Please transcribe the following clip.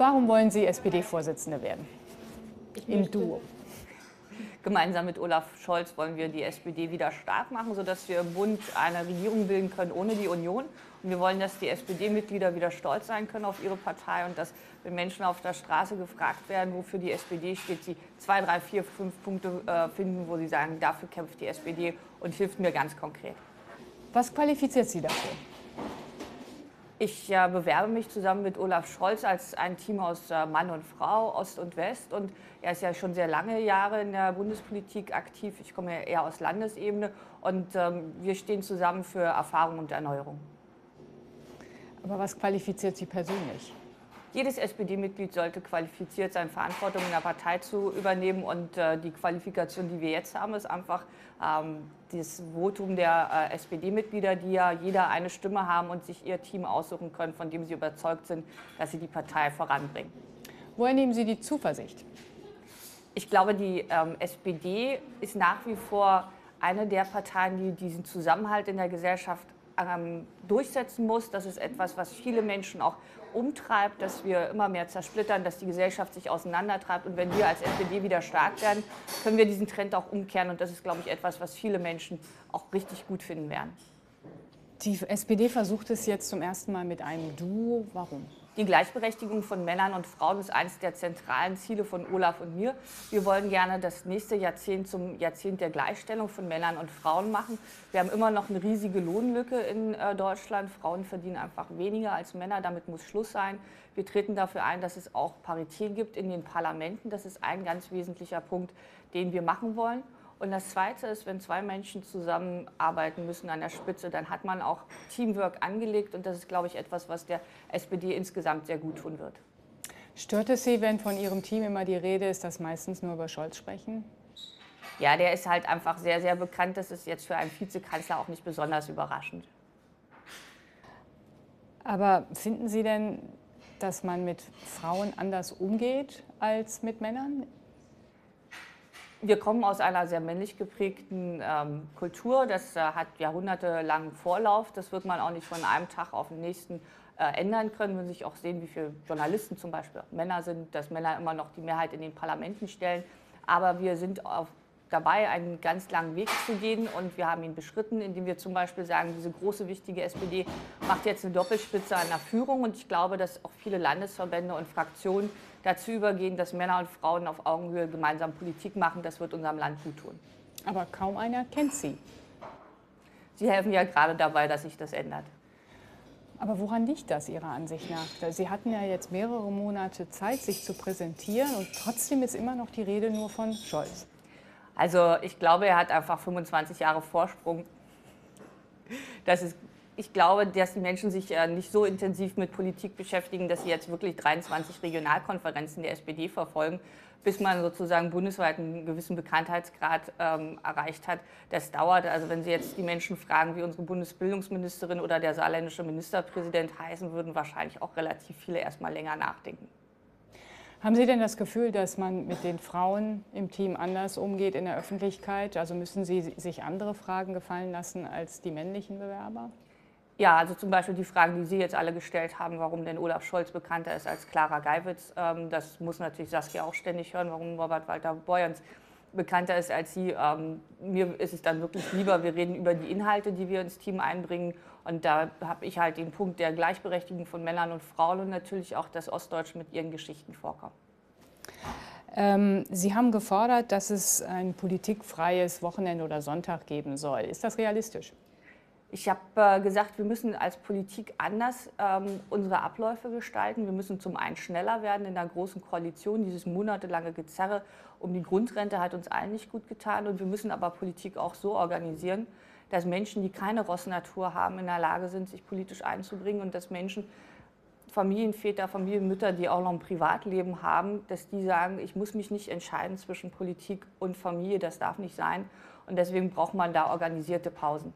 Warum wollen Sie SPD-Vorsitzende werden? Im Duo. Gemeinsam mit Olaf Scholz wollen wir die SPD wieder stark machen, sodass wir im Bund eine Regierung bilden können ohne die Union. Und wir wollen, dass die SPD-Mitglieder wieder stolz sein können auf ihre Partei und dass, wenn Menschen auf der Straße gefragt werden, wofür die SPD steht, sie zwei, drei, vier, fünf Punkte äh, finden, wo sie sagen, dafür kämpft die SPD und hilft mir ganz konkret. Was qualifiziert Sie dafür? Ich äh, bewerbe mich zusammen mit Olaf Scholz als ein Team aus äh, Mann und Frau, Ost und West. Und er ist ja schon sehr lange Jahre in der Bundespolitik aktiv. Ich komme ja eher aus Landesebene. Und ähm, wir stehen zusammen für Erfahrung und Erneuerung. Aber was qualifiziert Sie persönlich? Jedes SPD-Mitglied sollte qualifiziert sein, Verantwortung in der Partei zu übernehmen. Und äh, die Qualifikation, die wir jetzt haben, ist einfach ähm, das Votum der äh, SPD-Mitglieder, die ja jeder eine Stimme haben und sich ihr Team aussuchen können, von dem sie überzeugt sind, dass sie die Partei voranbringen. Woher nehmen Sie die Zuversicht? Ich glaube, die ähm, SPD ist nach wie vor eine der Parteien, die diesen Zusammenhalt in der Gesellschaft ähm, durchsetzen muss. Das ist etwas, was viele Menschen auch umtreibt, dass wir immer mehr zersplittern, dass die Gesellschaft sich auseinandertreibt. Und wenn wir als SPD wieder stark werden, können wir diesen Trend auch umkehren. Und das ist, glaube ich, etwas, was viele Menschen auch richtig gut finden werden. Die SPD versucht es jetzt zum ersten Mal mit einem Duo. Warum? Die Gleichberechtigung von Männern und Frauen ist eines der zentralen Ziele von Olaf und mir. Wir wollen gerne das nächste Jahrzehnt zum Jahrzehnt der Gleichstellung von Männern und Frauen machen. Wir haben immer noch eine riesige Lohnlücke in äh, Deutschland. Frauen verdienen einfach weniger als Männer. Damit muss Schluss sein. Wir treten dafür ein, dass es auch Parität gibt in den Parlamenten. Das ist ein ganz wesentlicher Punkt, den wir machen wollen. Und das Zweite ist, wenn zwei Menschen zusammenarbeiten müssen an der Spitze, dann hat man auch Teamwork angelegt. Und das ist, glaube ich, etwas, was der SPD insgesamt sehr gut tun wird. Stört es Sie, wenn von Ihrem Team immer die Rede ist, dass meistens nur über Scholz sprechen? Ja, der ist halt einfach sehr, sehr bekannt. Das ist jetzt für einen Vizekanzler auch nicht besonders überraschend. Aber finden Sie denn, dass man mit Frauen anders umgeht als mit Männern? Wir kommen aus einer sehr männlich geprägten ähm, Kultur. Das äh, hat jahrhundertelang Vorlauf. Das wird man auch nicht von einem Tag auf den nächsten äh, ändern können. Wenn Sie sich auch sehen, wie viele Journalisten zum Beispiel Männer sind, dass Männer immer noch die Mehrheit in den Parlamenten stellen. Aber wir sind auf dabei, einen ganz langen Weg zu gehen und wir haben ihn beschritten, indem wir zum Beispiel sagen, diese große, wichtige SPD macht jetzt eine Doppelspitze an der Führung und ich glaube, dass auch viele Landesverbände und Fraktionen dazu übergehen, dass Männer und Frauen auf Augenhöhe gemeinsam Politik machen. Das wird unserem Land gut tun. Aber kaum einer kennt Sie. Sie helfen ja gerade dabei, dass sich das ändert. Aber woran liegt das Ihrer Ansicht nach? Sie hatten ja jetzt mehrere Monate Zeit, sich zu präsentieren und trotzdem ist immer noch die Rede nur von Scholz. Also ich glaube, er hat einfach 25 Jahre Vorsprung. Das ist, ich glaube, dass die Menschen sich äh, nicht so intensiv mit Politik beschäftigen, dass sie jetzt wirklich 23 Regionalkonferenzen der SPD verfolgen, bis man sozusagen bundesweit einen gewissen Bekanntheitsgrad ähm, erreicht hat. Das dauert. Also wenn Sie jetzt die Menschen fragen, wie unsere Bundesbildungsministerin oder der saarländische Ministerpräsident heißen, würden wahrscheinlich auch relativ viele erst mal länger nachdenken. Haben Sie denn das Gefühl, dass man mit den Frauen im Team anders umgeht in der Öffentlichkeit? Also müssen Sie sich andere Fragen gefallen lassen als die männlichen Bewerber? Ja, also zum Beispiel die Fragen, die Sie jetzt alle gestellt haben, warum denn Olaf Scholz bekannter ist als Clara Geiwitz. Ähm, das muss natürlich Saskia auch ständig hören, warum Robert Walter Beuerns bekannter ist als Sie. Ähm, mir ist es dann wirklich lieber, wir reden über die Inhalte, die wir ins Team einbringen. Und da habe ich halt den Punkt der Gleichberechtigung von Männern und Frauen und natürlich auch, dass Ostdeutsch mit ihren Geschichten vorkommen. Ähm, Sie haben gefordert, dass es ein politikfreies Wochenende oder Sonntag geben soll. Ist das realistisch? Ich habe äh, gesagt, wir müssen als Politik anders ähm, unsere Abläufe gestalten. Wir müssen zum einen schneller werden in der großen Koalition. Dieses monatelange Gezerre um die Grundrente hat uns allen nicht gut getan. Und wir müssen aber Politik auch so organisieren, dass Menschen, die keine Rossnatur haben, in der Lage sind, sich politisch einzubringen und dass Menschen, Familienväter, Familienmütter, die auch noch ein Privatleben haben, dass die sagen, ich muss mich nicht entscheiden zwischen Politik und Familie, das darf nicht sein. Und deswegen braucht man da organisierte Pausen.